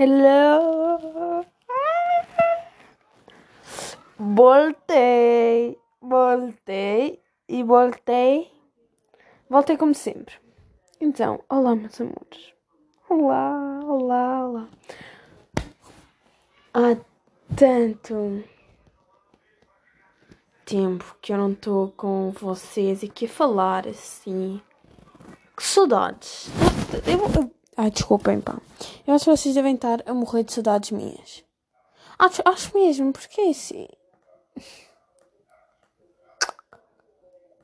Hello! Voltei! Voltei e voltei. Voltei como sempre. Então, olá, meus amores. Olá, olá, olá. Há tanto tempo que eu não estou com vocês aqui a falar assim. Que saudades. Eu, eu, ai, desculpem, pá. Eu acho que vocês devem estar a morrer de saudades minhas. Acho, acho mesmo, porque é assim.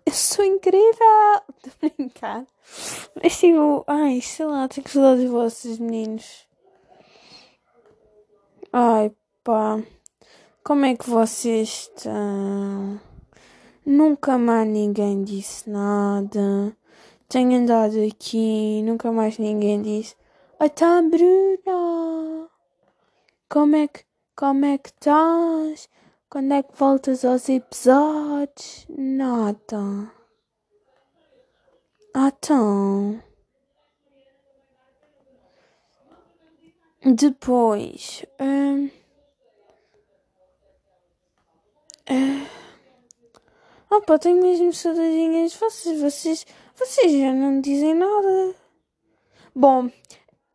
Eu sou incrível! A brincar. Mas tipo, ai, sei lá, tenho que de vocês, meninos. Ai, pá. Como é que vocês estão? Nunca mais ninguém disse nada. Tenho andado aqui, nunca mais ninguém disse. Então, Bruna, como é que, como é que estás? Quando é que voltas aos episódios? Nada. Ah, então. Depois. Hum, ah, opa, tenho mesmo saudadinhas. Vocês, vocês, vocês já não dizem nada. Bom,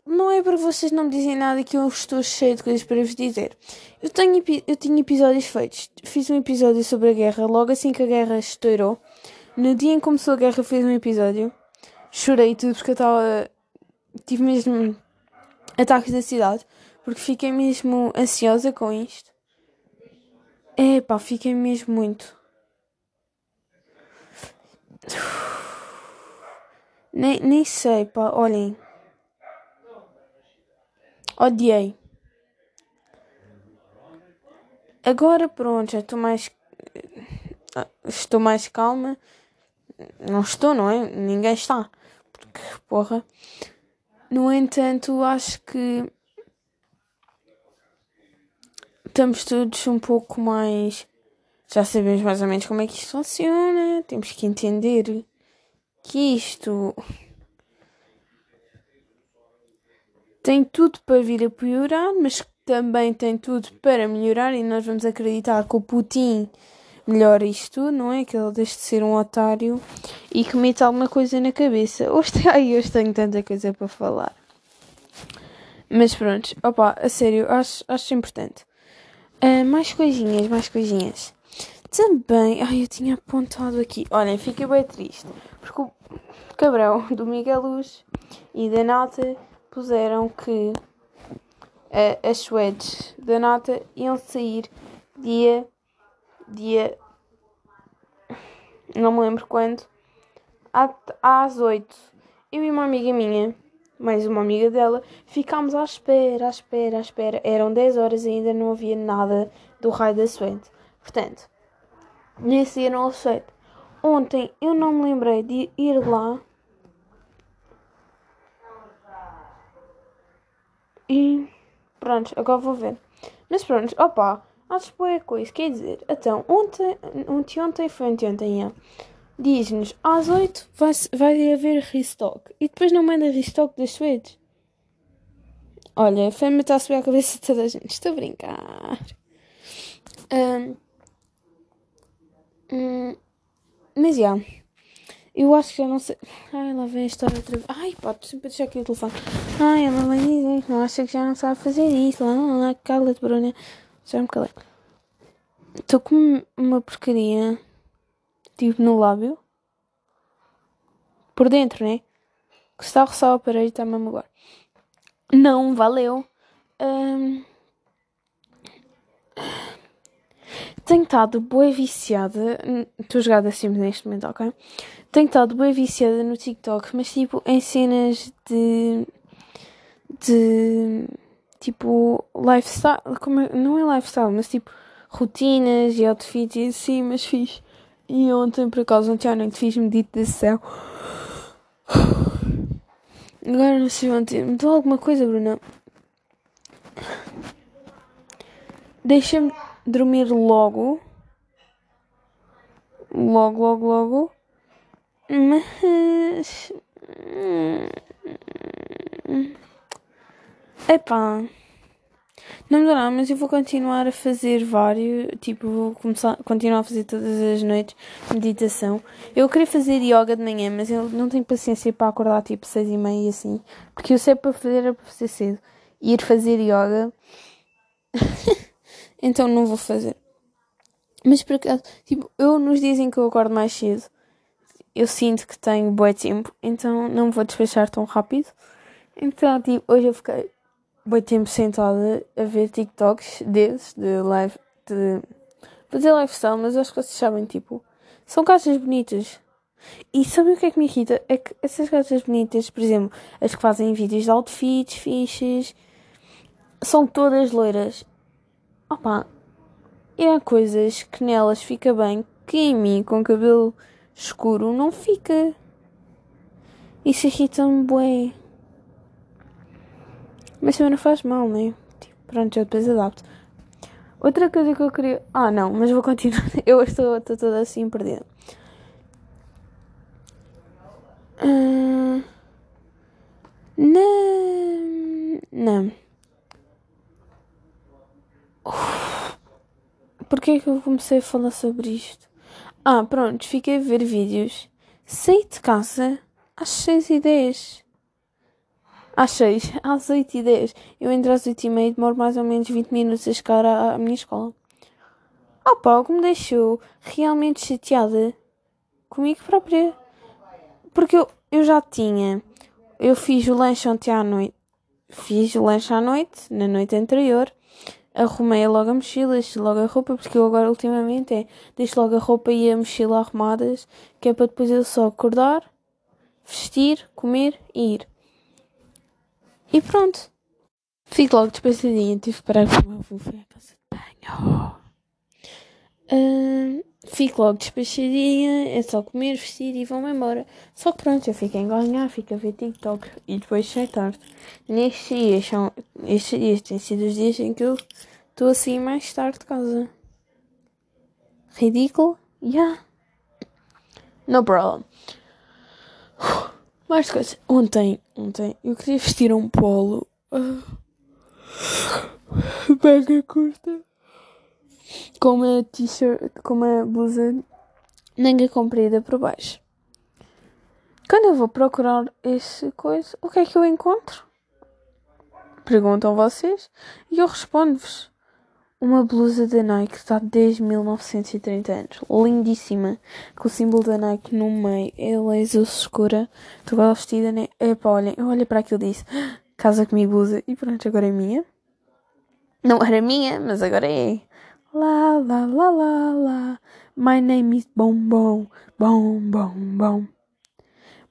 não é para vocês não dizem nada que eu estou cheio de coisas para vos dizer. Eu, tenho, eu tinha episódios feitos. Fiz um episódio sobre a guerra logo assim que a guerra estourou. No dia em que começou a guerra, fiz um episódio. Chorei tudo porque eu estava. Tive mesmo ataques da cidade. Porque fiquei mesmo ansiosa com isto. É pá, fiquei mesmo muito. Nem, nem sei, pá, olhem. Odiei. Agora pronto, já estou mais. Estou mais calma. Não estou, não é? Ninguém está. Porque, porra. No entanto, acho que. Estamos todos um pouco mais. Já sabemos mais ou menos como é que isto funciona. Temos que entender que isto tem tudo para vir a piorar, mas também tem tudo para melhorar e nós vamos acreditar que o Putin melhora isto não é? Que ele deixe de ser um otário e que meta alguma coisa na cabeça. Hoje, ai, hoje tenho tanta coisa para falar. Mas pronto, opa, a sério, acho, acho importante. Uh, mais coisinhas, mais coisinhas. Também, ai, eu tinha apontado aqui. Olhem, fiquei bem triste. Porque o cabrão do Miguel Luz e da Nata puseram que uh, as suedes da nata iam sair dia. dia. não me lembro quando. às 8. Eu e uma amiga minha, mais uma amiga dela, ficámos à espera, à espera, à espera. Eram 10 horas e ainda não havia nada do raio da suede. Portanto, nesse dia não houve suede. Ontem eu não me lembrei de ir lá E pronto, agora vou ver. Mas pronto, opa, acho que é coisa. Quer dizer, então, ontem, ontem, ontem foi ontem, ontem, é. Diz-nos, às 8 vai, vai haver restock. E depois não manda restock das suedes. Olha, a fêmea está a subir a cabeça de toda a gente. Estou a brincar. Um, um, mas já. Yeah. Eu acho que já não sei. Ai, lá vem a história outra vez. Ai, pá, sempre a deixar aqui o telefone. Ai, ela vai dizer que não acha que já não sabe fazer isso. Lá, lá, lá, cala-te, Bruna. Já me calei. Estou com uma porcaria. Tipo no lábio. Por dentro, né? Que está a roçar o aparelho está mesmo agora. Não, valeu. Um... Tenho estado boa viciada. Estou jogada assim neste momento, ok? Tenho estado bem viciada no TikTok, mas tipo em cenas de. de. tipo lifestyle. Como é, não é lifestyle, mas tipo rotinas e outfits e assim, mas fiz. E ontem, por acaso, ontem à noite fiz meditação. Agora não sei ontem. Me deu alguma coisa, Bruna? Deixa-me dormir logo. Logo, logo, logo. Mas. Epá. Não mudou nada, mas eu vou continuar a fazer vários, tipo, vou começar, continuar a fazer todas as noites meditação. Eu queria fazer yoga de manhã, mas eu não tenho paciência para acordar tipo seis e meia assim, porque eu sei para fazer é para fazer cedo. Ir fazer yoga, então não vou fazer. Mas por acaso, tipo, eu nos dias em que eu acordo mais cedo, eu sinto que tenho bom tempo, então não vou despechar tão rápido. Então, tipo, hoje eu fiquei bem tempo sentada a ver TikToks desses, de live, de fazer lifestyle, mas acho que vocês sabem, tipo, são casas bonitas. E sabem o que é que me irrita? É que essas casas bonitas, por exemplo, as que fazem vídeos de outfits, fichas, são todas loiras. Opa, e há coisas que nelas fica bem que em mim, com cabelo escuro, não fica. Isso irrita-me bem. Mas também não faz mal, né? Tipo, pronto, eu depois adapto. Outra coisa que eu queria. Ah, não, mas vou continuar. Eu estou, estou toda assim perdida. Uh... Não. Não. Porquê é que eu comecei a falar sobre isto? Ah, pronto, fiquei a ver vídeos. Saí de casa às 6 e 10 às 6, às 8 e 10. Eu entro às 8 e meia e demoro mais ou menos 20 minutos a chegar à, à minha escola. Ah pá, o que me deixou realmente chateada comigo própria. Porque eu, eu já tinha. Eu fiz o lanche ontem à noite. Fiz o lanche à noite, na noite anterior. Arrumei logo a mochila, deixei logo a roupa, porque eu agora ultimamente é deixo logo a roupa e a mochila arrumadas, que é para depois eu só acordar, vestir, comer e ir. E pronto. Fico logo despachadinha. Tive que parar com o meu avô. À casa de banho. Uh, fico logo despachadinha. É só comer, vestir e vão-me embora. Só que pronto, eu fico a enganar, fico a ver TikTok. E depois sai tarde. Nestes dias, são, estes dias têm sido os dias em que eu estou assim mais tarde de casa. Ridículo? Yeah. No problem. Mais coisas. Ontem, ontem, eu queria vestir um polo. Uh, mega curta. Com uma t-shirt, com uma blusa manga comprida por baixo. Quando eu vou procurar esse coisa, o que é que eu encontro? Perguntam vocês e eu respondo-vos uma blusa da Nike está desde 1930 anos. Lindíssima. Com o símbolo da Nike no meio. É azul escura. Estou vestida, né? Epá, olhem. Eu olhei para aquilo e disse: Casa comigo, blusa. E pronto, agora é minha. Não era minha, mas agora é. La la la la la. My name is Bom Bom. Bom Bom.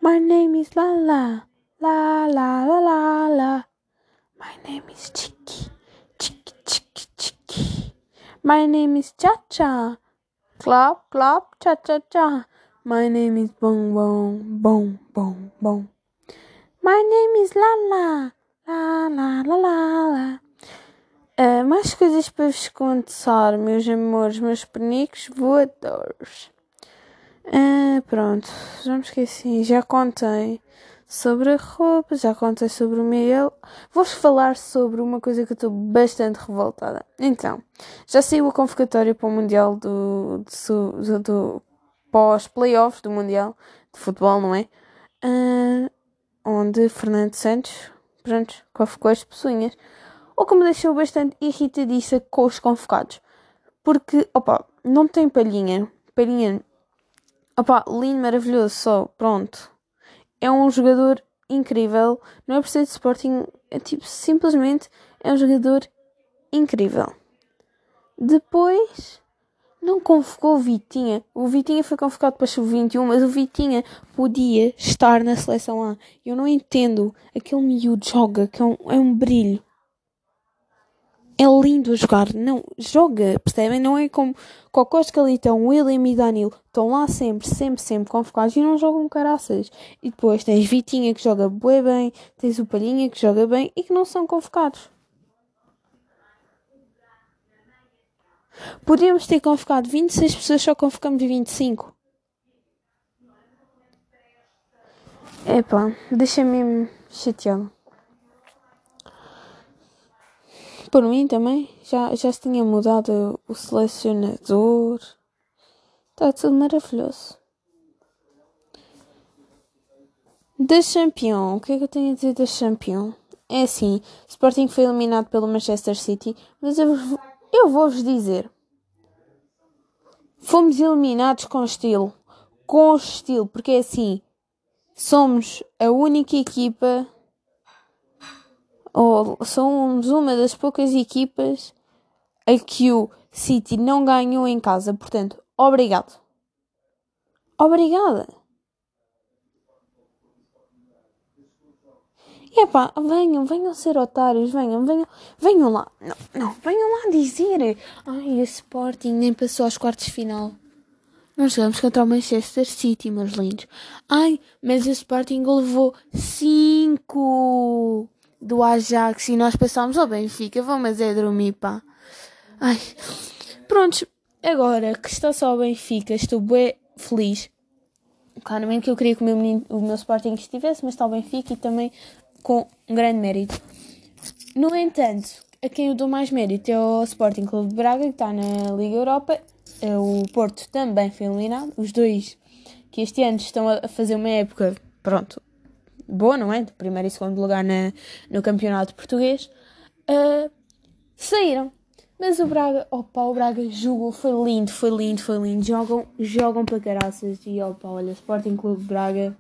My name is La La. La La La La La. My name is Chiqui. My name is Cha Cha. Clap, clap, cha cha cha. My name is Bong Bong, Bong Bong Bong. My name is Lala. La la la la la. Uh, mais coisas para vos contar, meus amores, meus pernicos voadores. Uh, pronto, já me esqueci, já contei sobre a roupa, já contei sobre o Miguel. Vou-vos falar sobre uma coisa que eu estou bastante revoltada. Então, já saiu a convocatória para o Mundial do, do, do pós-playoffs do Mundial de Futebol, não é? Uh, onde Fernando Santos, pronto, convocou as pessoas. O que me deixou bastante irritadiça com os convocados. Porque, opa, não tem palhinha. Palhinha. Opa, lindo, maravilhoso, só, pronto é um jogador incrível. Não é por ser de Sporting, é tipo, simplesmente é um jogador incrível. Depois, não convocou o Vitinha. O Vitinha foi convocado para o 21 mas o Vitinha podia estar na seleção A. Eu não entendo. Aquele miúdo joga, que é um, é um brilho é lindo a jogar. Não, joga, percebem? Não é como Cocós, Calitão, William e Danilo. Estão lá sempre, sempre, sempre convocados e não jogam caraças. E depois tens Vitinha que joga bem, tens o Palhinha que joga bem e que não são convocados. Podíamos ter convocado 26 pessoas, só convocamos 25. Epá, deixa-me chateado. Por mim também, já, já se tinha mudado o selecionador. Está tudo maravilhoso. Da Champion, o que é que eu tenho a dizer da Champion? É assim, Sporting foi eliminado pelo Manchester City, mas eu, eu vou-vos dizer. Fomos eliminados com estilo. Com estilo, porque é assim, somos a única equipa, ou somos uma das poucas equipas a que o City não ganhou em casa. Portanto, obrigado. Obrigada. E epá, venham, venham ser otários, venham, venham, venham lá. Não, não, venham lá dizer. Ai, a Sporting nem passou aos quartos de final. Nós jogamos contra o Manchester City, meus lindos. Ai, mas o Sporting levou 5 do Ajax e nós passámos ao Benfica. Vamos é dormir, pá. Ai, prontos. Agora que está só o Benfica, estou bem feliz. Claramente que eu queria que o meu, menino, o meu Sporting estivesse, mas está o Benfica e também com um grande mérito. No entanto, a quem eu dou mais mérito é o Sporting Clube de Braga, que está na Liga Europa é o Porto também foi eliminado. Os dois que este ano estão a fazer uma época, pronto, boa, não é? De primeiro e segundo lugar na, no campeonato português, uh, saíram. Mas o Braga, opa, o Braga jogou, foi lindo, foi lindo, foi lindo. Jogam, jogam para caraças. E opa, olha, Sporting Clube Braga,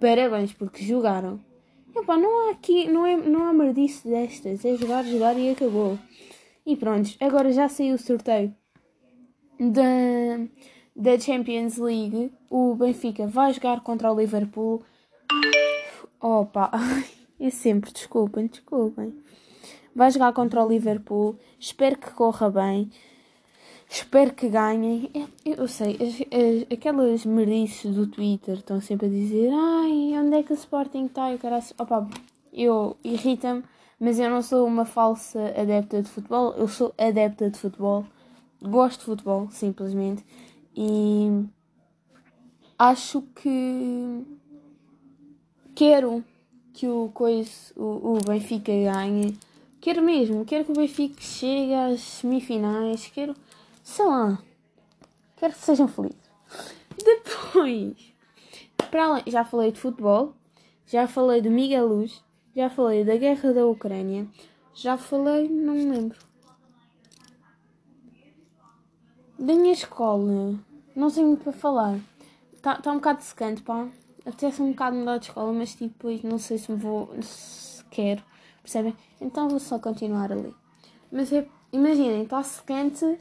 parabéns, porque jogaram. Opa, não há aqui, não, é, não há merdice destas. É jogar, jogar e acabou. E pronto, agora já saiu o sorteio da, da Champions League, o Benfica vai jogar contra o Liverpool. Opa, é sempre, desculpem, desculpem. Vai jogar contra o Liverpool. Espero que corra bem. Espero que ganhem. Eu sei, aquelas merdices do Twitter estão sempre a dizer: Ai, onde é que o Sporting está? E Opa, eu irrita-me, mas eu não sou uma falsa adepta de futebol. Eu sou adepta de futebol gosto de futebol, simplesmente, e acho que quero que o, coisa, o, o Benfica ganhe. Quero mesmo, quero que o Benfica chegue às semifinais, quero, sei lá, quero que sejam felizes. Depois, para além, já falei de futebol, já falei de Miguel Luz, já falei da guerra da Ucrânia, já falei, não me lembro. Da minha escola, não sei muito para falar. Está tá um bocado secante, pá. Apetece um bocado mudar de escola, mas tipo, depois não sei se me vou. se quero, percebem? Então vou só continuar ali. Mas é, imaginem, está secante,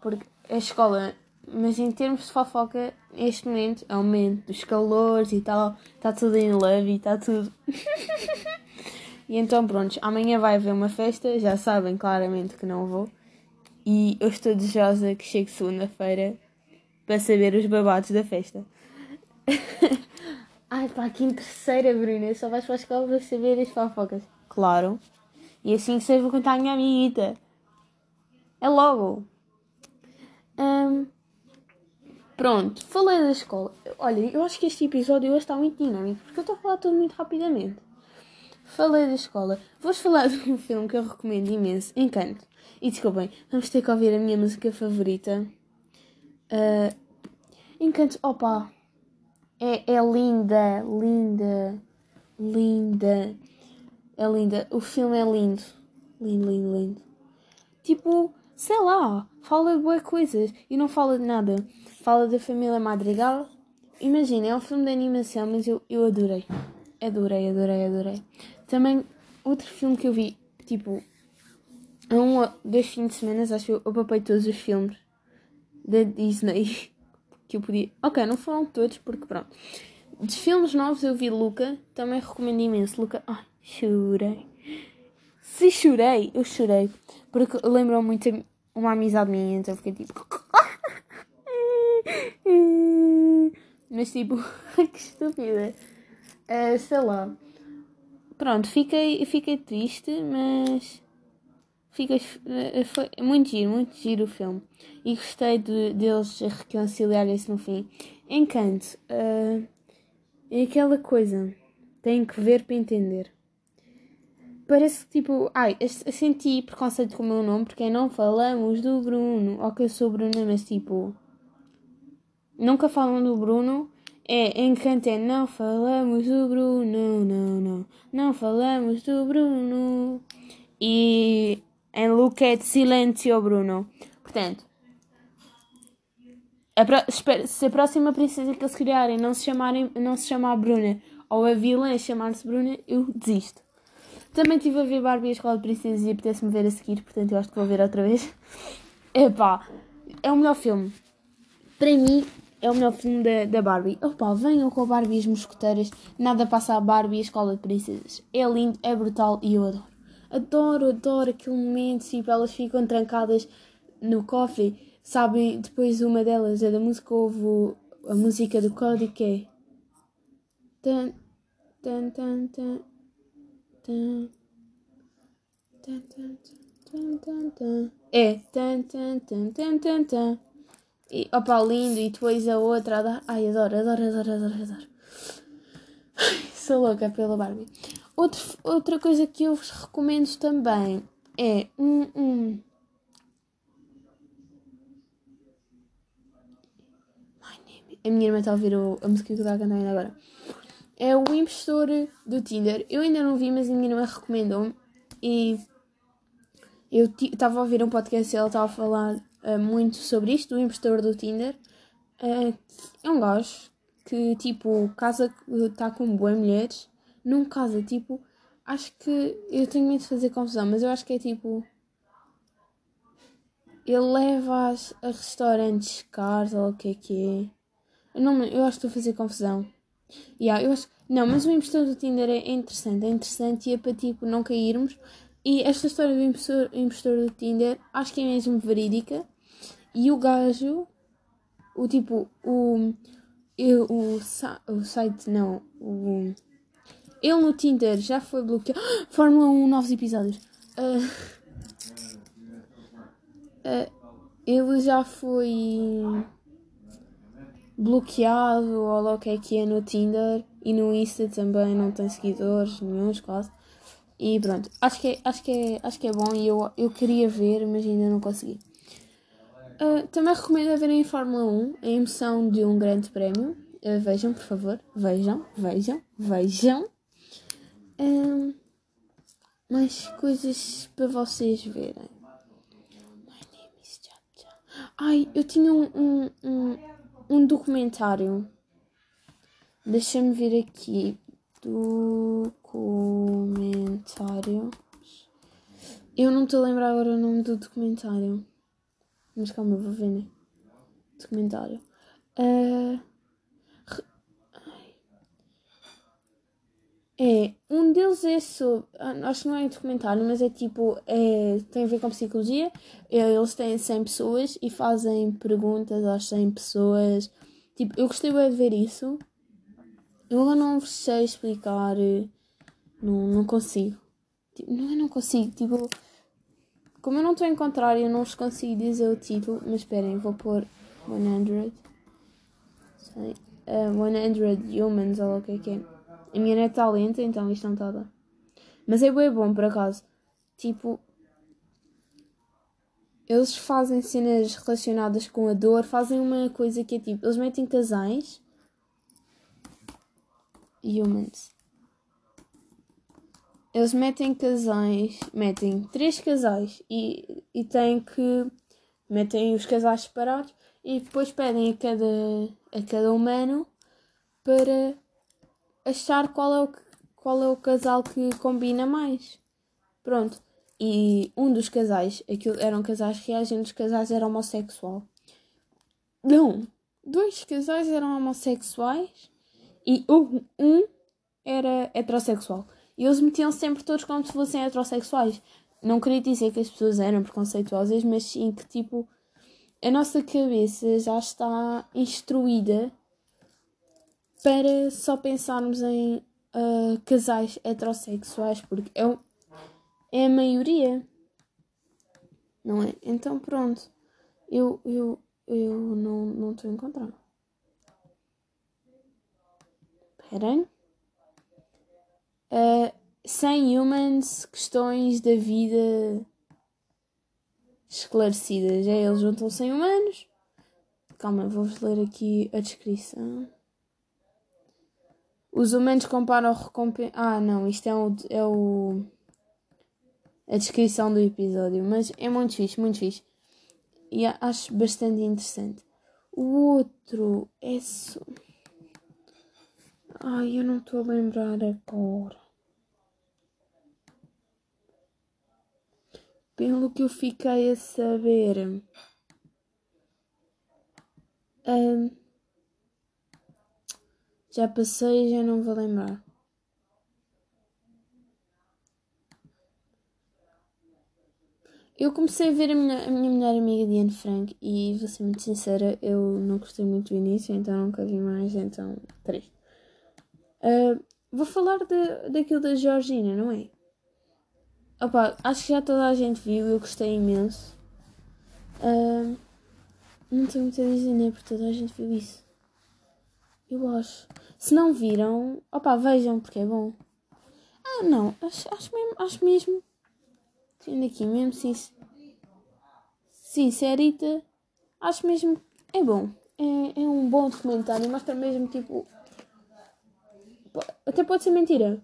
porque a escola, mas em termos de fofoca, este momento é o momento dos calores e tal, está tudo em love e está tudo. e então, pronto, amanhã vai haver uma festa, já sabem claramente que não vou. E eu estou desejosa que chegue segunda-feira para saber os babados da festa. Ai pá, que terceira, Bruna. Só vais para a escola para saber as fofocas. Claro. E assim que seja, vou contar a minha amiguita. É logo. Um, pronto, falei da escola. Olha, eu acho que este episódio hoje está muito dinâmico porque eu estou a falar tudo muito rapidamente. Falei da escola. Vou-vos falar de um filme que eu recomendo imenso, Encanto. E desculpem, vamos ter que ouvir a minha música favorita. Uh, Encanto. Opa! É, é linda, linda, linda. É linda. O filme é lindo. Lindo, lindo, lindo. Tipo, sei lá, fala de boas coisas e não fala de nada. Fala da família Madrigal. Imagina, é um filme de animação, mas eu, eu adorei. Adorei, adorei, adorei. Também, outro filme que eu vi, tipo, há um, dois fins de semana, acho que eu, eu papei todos os filmes da Disney que eu podia. Ok, não foram todos, porque pronto. De filmes novos eu vi Luca, também recomendo imenso. Luca, ai, chorei. Se chorei, eu chorei. Porque lembram muito uma amizade minha, então fiquei tipo. Mas tipo, que estúpida. Uh, sei lá. Pronto, fiquei, fiquei triste, mas fica, eh, foi muito giro, muito giro o filme. E gostei de, deles reconciliarem-se no fim. Encanto. Uh, é aquela coisa. Tem que ver para entender. parece que tipo. Ai, senti preconceito com o meu nome porque não falamos do Bruno. Ok, eu sou Bruno, mas tipo. Nunca falam do Bruno. É, em canto é não falamos do Bruno, não, não. Não falamos do Bruno. E em de silêncio, Bruno. Portanto, pro, se a próxima princesa que eles criarem não se, chamarem, não se chamar Bruna ou a vilã chamar-se Bruna, eu desisto. Também estive a ver Barbie a Escola de Princesas e apetece-me ver a seguir, portanto eu acho que vou ver outra vez. Epá, é o melhor filme. Para mim, é o melhor filme da, da Barbie. Opa, venham com a Barbie e as mosqueteiras. Nada passa a Barbie e a Escola de Princesas. É lindo, é brutal e eu adoro. Adoro, adoro aquele momento, tipo, elas ficam trancadas no cofre Sabem, depois uma delas é da música, houve a música do código que é. Tan, tan, tan, tan, tan, tan, tan, tan, tan. É. Tan, tan, tan, tan, tan. E, opa, lindo. E depois a outra. Ai, adoro, adoro, adoro, adoro, adoro. Sou louca pela Barbie. Outro, outra coisa que eu vos recomendo também é um, um A minha irmã está a ouvir o, a música que eu a cantar ainda agora. É o impostor do Tinder. Eu ainda não vi, mas a minha irmã recomendou-me. E eu estava a ouvir um podcast e ela estava a falar uh, muito sobre isto, do impostor do Tinder. Uh, é um gajo que, tipo, casa está com boas mulheres. Não casa, tipo, acho que eu tenho medo de fazer confusão, mas eu acho que é tipo. Ele leva-as a restaurantes caros ou o que é que é. Eu, não, eu acho que estou a fazer confusão. Yeah, eu acho, não, mas o impostor do Tinder é interessante, é interessante e é para tipo não cairmos. E esta história do impostor, impostor do Tinder acho que é mesmo verídica. E o gajo, o tipo, o, eu, o, o site, não, o, ele no Tinder já foi bloqueado. Fórmula 1, novos episódios. Uh, uh, ele já foi bloqueado ou lá o que é que é no Tinder e no Insta também não tem seguidores nenhums quase. E pronto, acho que é, acho que é, acho que é bom e eu, eu queria ver, mas ainda não consegui. Uh, também recomendo verem em Fórmula 1 a emoção de um grande prémio. Uh, vejam, por favor. Vejam, vejam, vejam. Mais coisas para vocês verem. My name is Ai, eu tinha um, um, um um documentário. Deixa-me ver aqui. Documentário. Eu não estou a lembrar agora o nome do documentário. Mas calma, vou ver, né? Documentário. Uh, É, um deles é sobre. Ah, acho que não é documentário, mas é tipo. É, tem a ver com psicologia. É, eles têm 100 pessoas e fazem perguntas às 100 pessoas. Tipo, eu gostei de ver isso. Eu não sei explicar. Não, não consigo. Tipo, não, eu não consigo. Tipo, como eu não estou a encontrar, eu não vos consigo dizer o título. Mas esperem, vou pôr 100. Sei. Uh, 100 Humans, ou o que é que é. A minha net está lenta, então isto não está a dar. Mas é bem bom, por acaso. Tipo, eles fazem cenas relacionadas com a dor, fazem uma coisa que é tipo, eles metem casais. Humans. Eles metem casais, metem três casais e, e têm que. metem os casais separados e depois pedem a cada, a cada humano para achar qual é o, qual é o casal que combina mais. Pronto. E um dos casais, aquilo eram casais reais e um dos casais era homossexual. Não, dois casais eram homossexuais e um, um era heterossexual. E eles metiam sempre todos como se fossem heterossexuais. Não queria dizer que as pessoas eram preconceituosas, mas sim que tipo a nossa cabeça já está instruída para só pensarmos em uh, casais heterossexuais, porque é, é a maioria, não é? Então pronto, eu, eu, eu não estou a encontrar. Esperem. Uh, 100 Humans, questões da vida esclarecidas. É, eles juntam 100 humanos. Calma, vou-vos ler aqui a descrição. Os humanos comparam recompensa. Ah, não, isto é o, é o. a descrição do episódio. Mas é muito fixe, muito fixe. E acho bastante interessante. O outro é. So... Ai, eu não estou a lembrar agora. Pelo que eu fiquei a saber. Um, já passei e já não vou lembrar. Eu comecei a ver a minha, a minha melhor amiga Diane Frank e vou ser muito sincera, eu não gostei muito do início, então nunca vi mais, então três. Uh, vou falar de, daquilo da Georgina, não é? Opa, acho que já toda a gente viu, eu gostei imenso. Uh, não tenho muito a dizer, né? Porque toda a gente viu isso. Eu acho. Se não viram, opa, vejam porque é bom. Ah, não, acho, acho mesmo, acho mesmo. Tendo aqui mesmo, sim. Sincerita, acho mesmo. É bom. É, é um bom documentário. Mostra mesmo, tipo. Até pode ser mentira.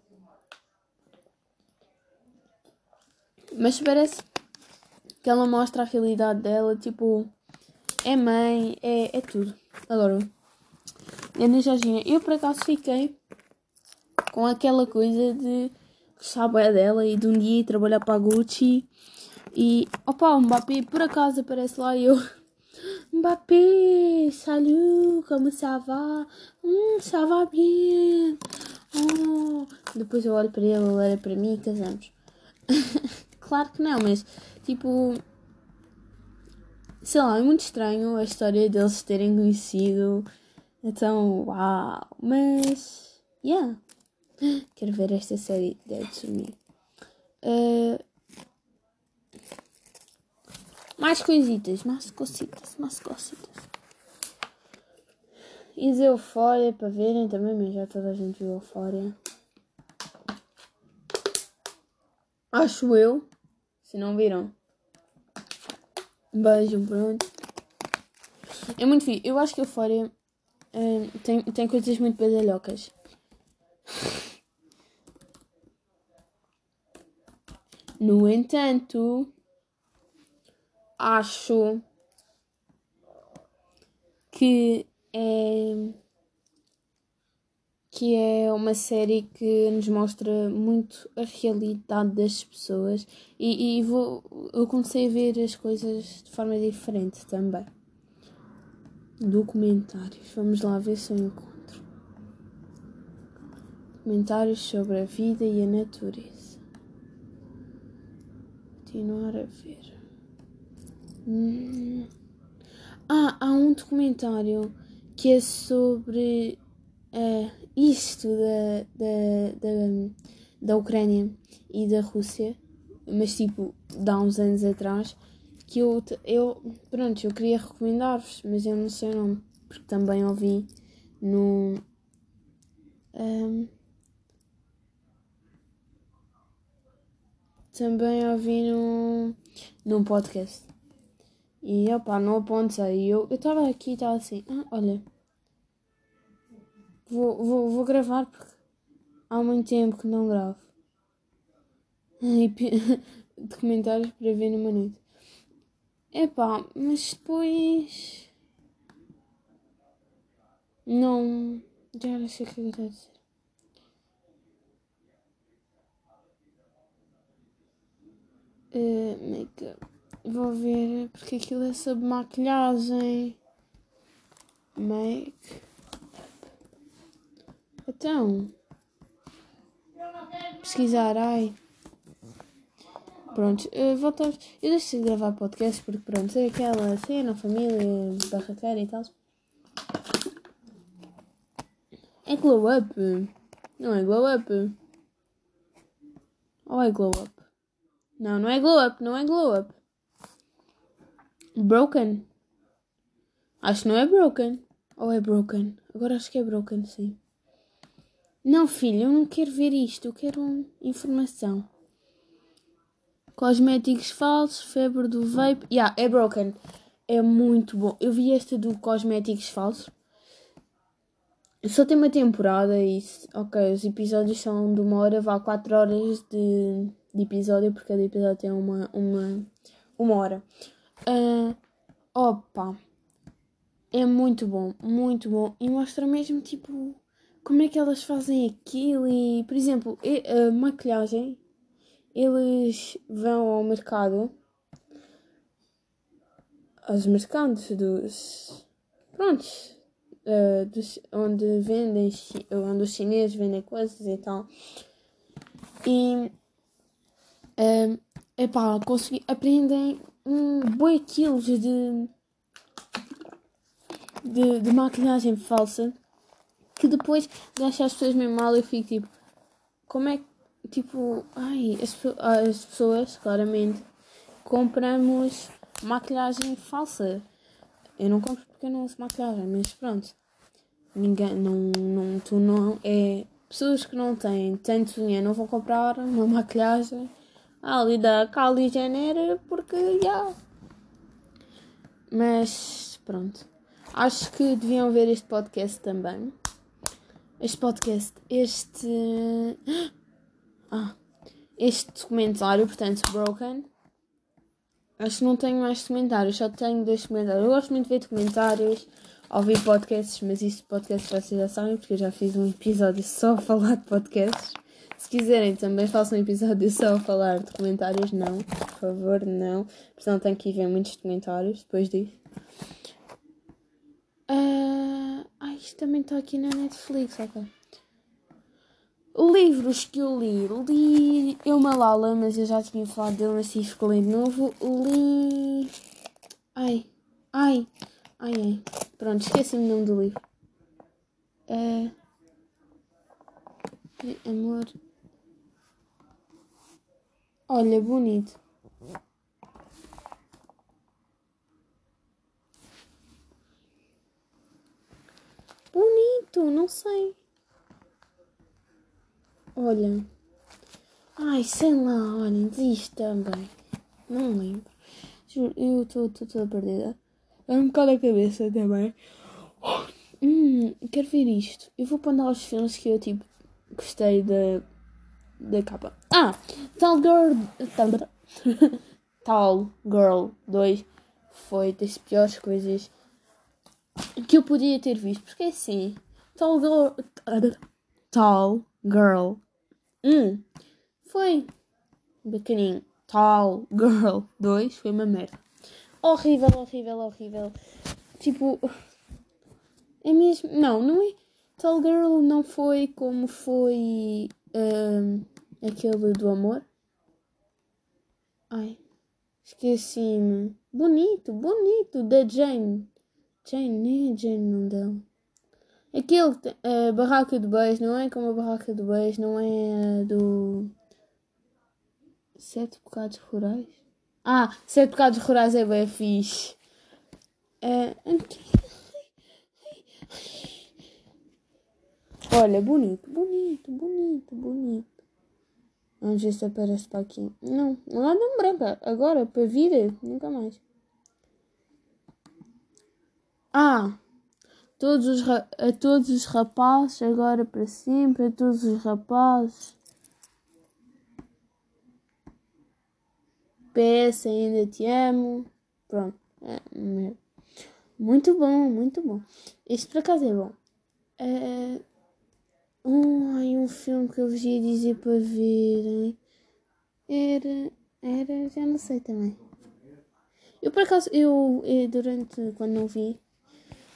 Mas parece que ela mostra a realidade dela, tipo. É mãe, é, é tudo. Adoro. Ana Georgina, eu por acaso fiquei com aquela coisa de gostar bem dela e de um dia trabalhar para a Gucci e opa, o Mbappé por acaso aparece lá e eu Mbappé, salut, como ça va? Hum, ça va bien. Oh. Depois eu olho para ele, ele olha para mim e casamos. claro que não, mas tipo, sei lá, é muito estranho a história deles terem conhecido então, uau! Mas, yeah. Quero ver esta série Dead to Me. Uh, mais coisitas, mais cositas, mais cositas. E de Eufória para verem também, mas já toda a gente viu Eufória. Acho eu. Se não viram. Beijo, pronto. É muito fixe. Eu acho que Eufória tem, tem coisas muito badalhocas. No entanto, acho que é que é uma série que nos mostra muito a realidade das pessoas e, e vou, eu comecei a ver as coisas de forma diferente também. Documentários. Vamos lá ver se eu encontro. Documentários sobre a vida e a natureza. Continuar a ver. Hum. Ah, há um documentário que é sobre uh, isto da, da, da, da Ucrânia e da Rússia, mas tipo, de há uns anos atrás que eu, eu pronto, eu queria recomendar-vos, mas eu não sei o nome, porque também ouvi no um, também ouvi no, num podcast. E opá, não apontei. Eu estava aqui e estava assim, ah, olha, vou, vou, vou gravar porque há muito tempo que não gravo. E, documentários para ver numa noite. Epá, mas depois. Não. Já não sei o que eu estou a dizer. Uh, make-up. Vou ver porque aquilo é sobre maquilhagem. Make. Então. Pesquisar, ai. Pronto, uh, voltamos. Eu deixei de gravar podcast porque, pronto, sei aquela cena, família, barraqueira e tal. É glow up? Não é glow up? Ou é glow up? Não, não é glow up, não é glow up. Broken? Acho que não é broken. Ou é broken? Agora acho que é broken, sim. Não, filho, eu não quero ver isto, eu quero informação. Cosméticos falsos, febre do vape. Yeah, é broken. É muito bom. Eu vi este do cosméticos falsos. Só tem uma temporada e ok, os episódios são de uma hora, vá 4 horas de, de episódio, porque cada episódio tem uma, uma, uma hora. Uh, opa, é muito bom, muito bom. E mostra mesmo tipo como é que elas fazem aquilo e, por exemplo, a maquilhagem, eles vão ao mercado, aos mercados dos, prontos, uh, dos, onde vendem, onde os chineses vendem coisas e tal. E, uh, epá, consegui, aprendem um boi quilos de, de, de maquilhagem falsa que depois deixa as pessoas mesmo mal. Eu fico tipo, como é que, tipo, ai, as, as pessoas, claramente, compramos maquilhagem falsa. Eu não compro porque eu não uso maquilhagem, mas pronto. Ninguém, não, não, tu não, é, pessoas que não têm tanto dinheiro não vão comprar uma maquilhagem ali da Kylie Jenner porque, já. Yeah. Mas, pronto. Acho que deviam ver este podcast também este podcast, este. Ah, este documentário, portanto, Broken. Acho que não tenho mais documentários, só tenho dois documentários. Eu gosto muito de ver documentários, ouvir podcasts, mas isto podcast vocês já sabem, porque eu já fiz um episódio só a falar de podcasts. Se quiserem também faço um episódio só a falar de documentários, não, por favor, não. Porque senão tenho que ir ver muitos documentários depois disso. Uh, ai, isto também está aqui na Netflix, ok. Livros que eu li. Li Eu Malala, mas eu já tinha falado dele, mas que ler de novo. Li. Ai, ai, ai, ai. Pronto, esqueci-me o nome do livro. É. Amor. Olha, bonito. Bonito, não sei. Olha. Ai, sei lá, olha, diz também. Não lembro. Juro, eu estou toda perdida. É um bocado a cabeça também. Hum, quero ver isto. Eu vou mandar os filmes que eu tipo gostei da, da capa. Ah! Tal Girl. Tal, Tal Girl 2 foi das piores coisas que eu podia ter visto. Porque é assim, Tall Girl. Tall Girl. Hum, foi bacaninho. Tall Girl 2 foi uma merda. Horrível, horrível, horrível. Tipo, é mesmo. Não, não é. Tall Girl não foi como foi um, aquele do amor. Ai, esqueci-me. Bonito, bonito, da Jane. Jane, nem é Jane não dela. Aquele, a barraca do beijo, não é como a barraca do beijo, não é do. Sete pecados rurais? Ah, sete pecados rurais é bem fixe. É... Olha, bonito, bonito, bonito, bonito. Vamos ver se aparece para aqui. Não, não há nome branca. Agora, para vida, nunca mais. Ah, todos os, a todos os rapazes, agora para sempre, a todos os rapazes. PS, ainda te amo. Pronto. É, muito bom, muito bom. Isto por acaso é bom. É, um, ai, um filme que eu vos ia dizer para verem. Era. Era. Já não sei também. Eu por acaso, eu, eu durante. Quando não vi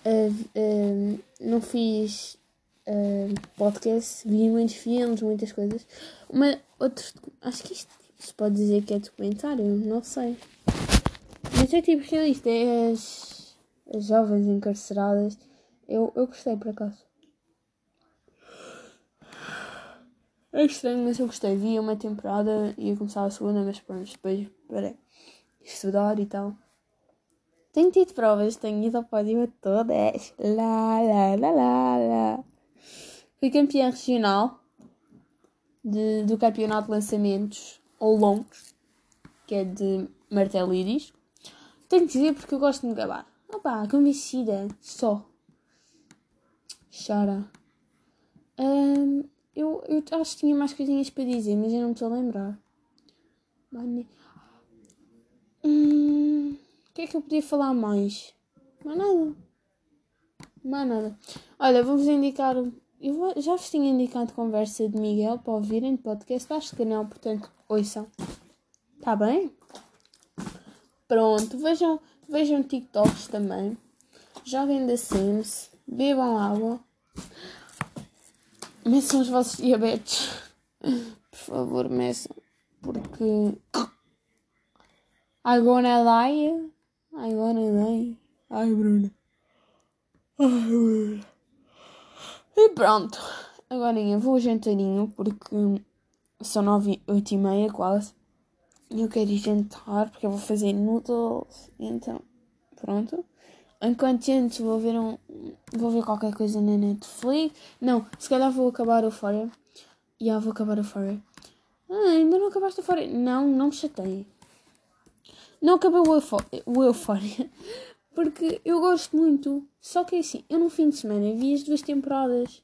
uh, uh, não fiz uh, podcast, vi muitos filmes, muitas coisas. Uma, outros, acho que isto se pode dizer que é documentário, não sei. Mas é tipo realista, é as, as jovens encarceradas. Eu, eu gostei por acaso. É estranho, mas eu gostei. Vi uma temporada, ia começar a segunda, mas pronto, depois parei estudar e tal. Tenho tido provas, tenho ido ao pódio a todas. Lá, lá, lá, lá, lá. Fui campeã regional de, do campeonato de lançamentos ou longos, que é de martelo e disco. Tenho que dizer porque eu gosto de me gabar. Opa, convencida, só. Chora. Um, eu, eu acho que tinha mais coisinhas para dizer, mas eu não me estou a lembrar. Hum, o que é que eu podia falar mais? Mais nada. Mais nada. Olha, vou-vos indicar. Eu já vos tinha indicado conversa de Miguel para ouvirem de podcast. Acho que não, portanto, ouçam. Tá bem? Pronto, vejam, vejam TikToks também. Joguem The Sims. Bebam água. Meçam os vossos diabetes. Por favor, meçam. Porque. I'm gonna lie. I'm gonna lie. Ai, Bruna. Ai, Bruna. E pronto. Agora eu vou jantarinho porque são nove, oito e meia quase. E eu quero ir jantar porque eu vou fazer noodles. Então, pronto. Enquanto antes vou ver um. Vou ver qualquer coisa na Netflix. Não, se calhar vou acabar o Fora. Já vou acabar o Fora. Ah, ainda não acabaste o Fora? Não, não me chatei. Não acabei o Euphoria. Porque eu gosto muito. Só que é assim, eu no fim de semana vi as duas temporadas.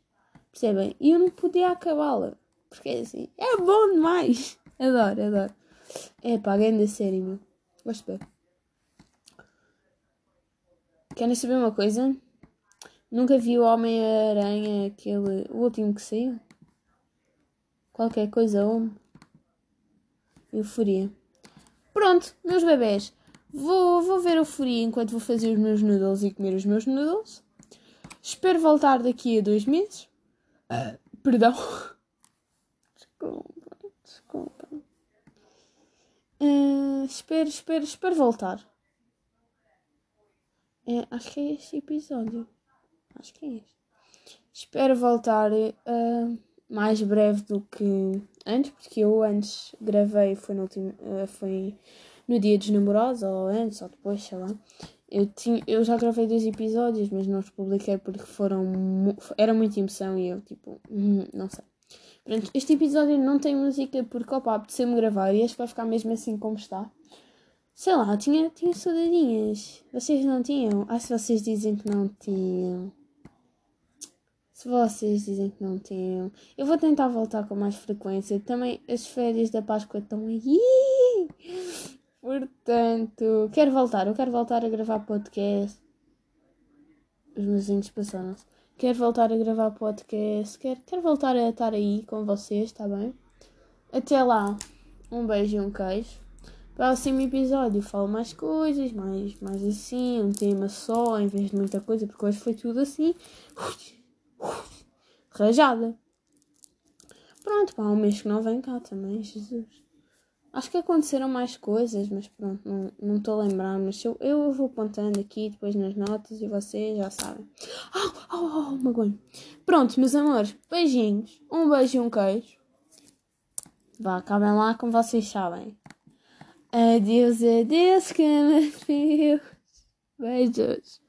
Percebem? E eu não podia acabá-la. Porque é assim, é bom demais. Adoro, adoro. É pá, grande série, meu. Gosto bem. Querem saber uma coisa? Nunca vi o Homem-Aranha, aquele. o último que saiu? Qualquer coisa, homem. Euforia. Pronto, meus bebés. Vou, vou ver euforia enquanto vou fazer os meus noodles e comer os meus noodles. Espero voltar daqui a dois meses. Uh, perdão. Desculpa, desculpa. Uh, espero, espero, espero voltar. É, acho que é este episódio. Acho que é este. Espero voltar uh, mais breve do que antes, porque eu antes gravei, foi no, último, uh, foi no dia dos namorados, ou antes, ou depois, sei lá. Eu, tinha, eu já gravei dois episódios, mas não os publiquei porque foram. Era muita emoção e eu, tipo, hum, não sei. Pronto, este episódio não tem música porque, opa, apeteceu-me gravar e este vai ficar mesmo assim como está. Sei lá, tinha, tinha saudadinhas. Vocês não tinham? Ah, se vocês dizem que não tinham. Se vocês dizem que não tinham. Eu vou tentar voltar com mais frequência. Também as férias da Páscoa estão aí. Portanto, quero voltar. Eu quero voltar a gravar podcast. Os meus índios passaram-se. Quero voltar a gravar podcast. Quero, quero voltar a estar aí com vocês, está bem? Até lá. Um beijo e um queijo próximo episódio falo mais coisas, mais, mais assim, um tema só, em vez de muita coisa, porque hoje foi tudo assim. Rajada. Pronto, pá, um mês que não vem cá também, Jesus. Acho que aconteceram mais coisas, mas pronto, não estou a lembrar. Mas eu, eu vou apontando aqui depois nas notas e vocês já sabem. Oh, oh, oh, magonho. Pronto, meus amores, beijinhos. Um beijo e um queijo. Vá, acabem lá como vocês sabem. Adeus, adeus, cama, Beijos.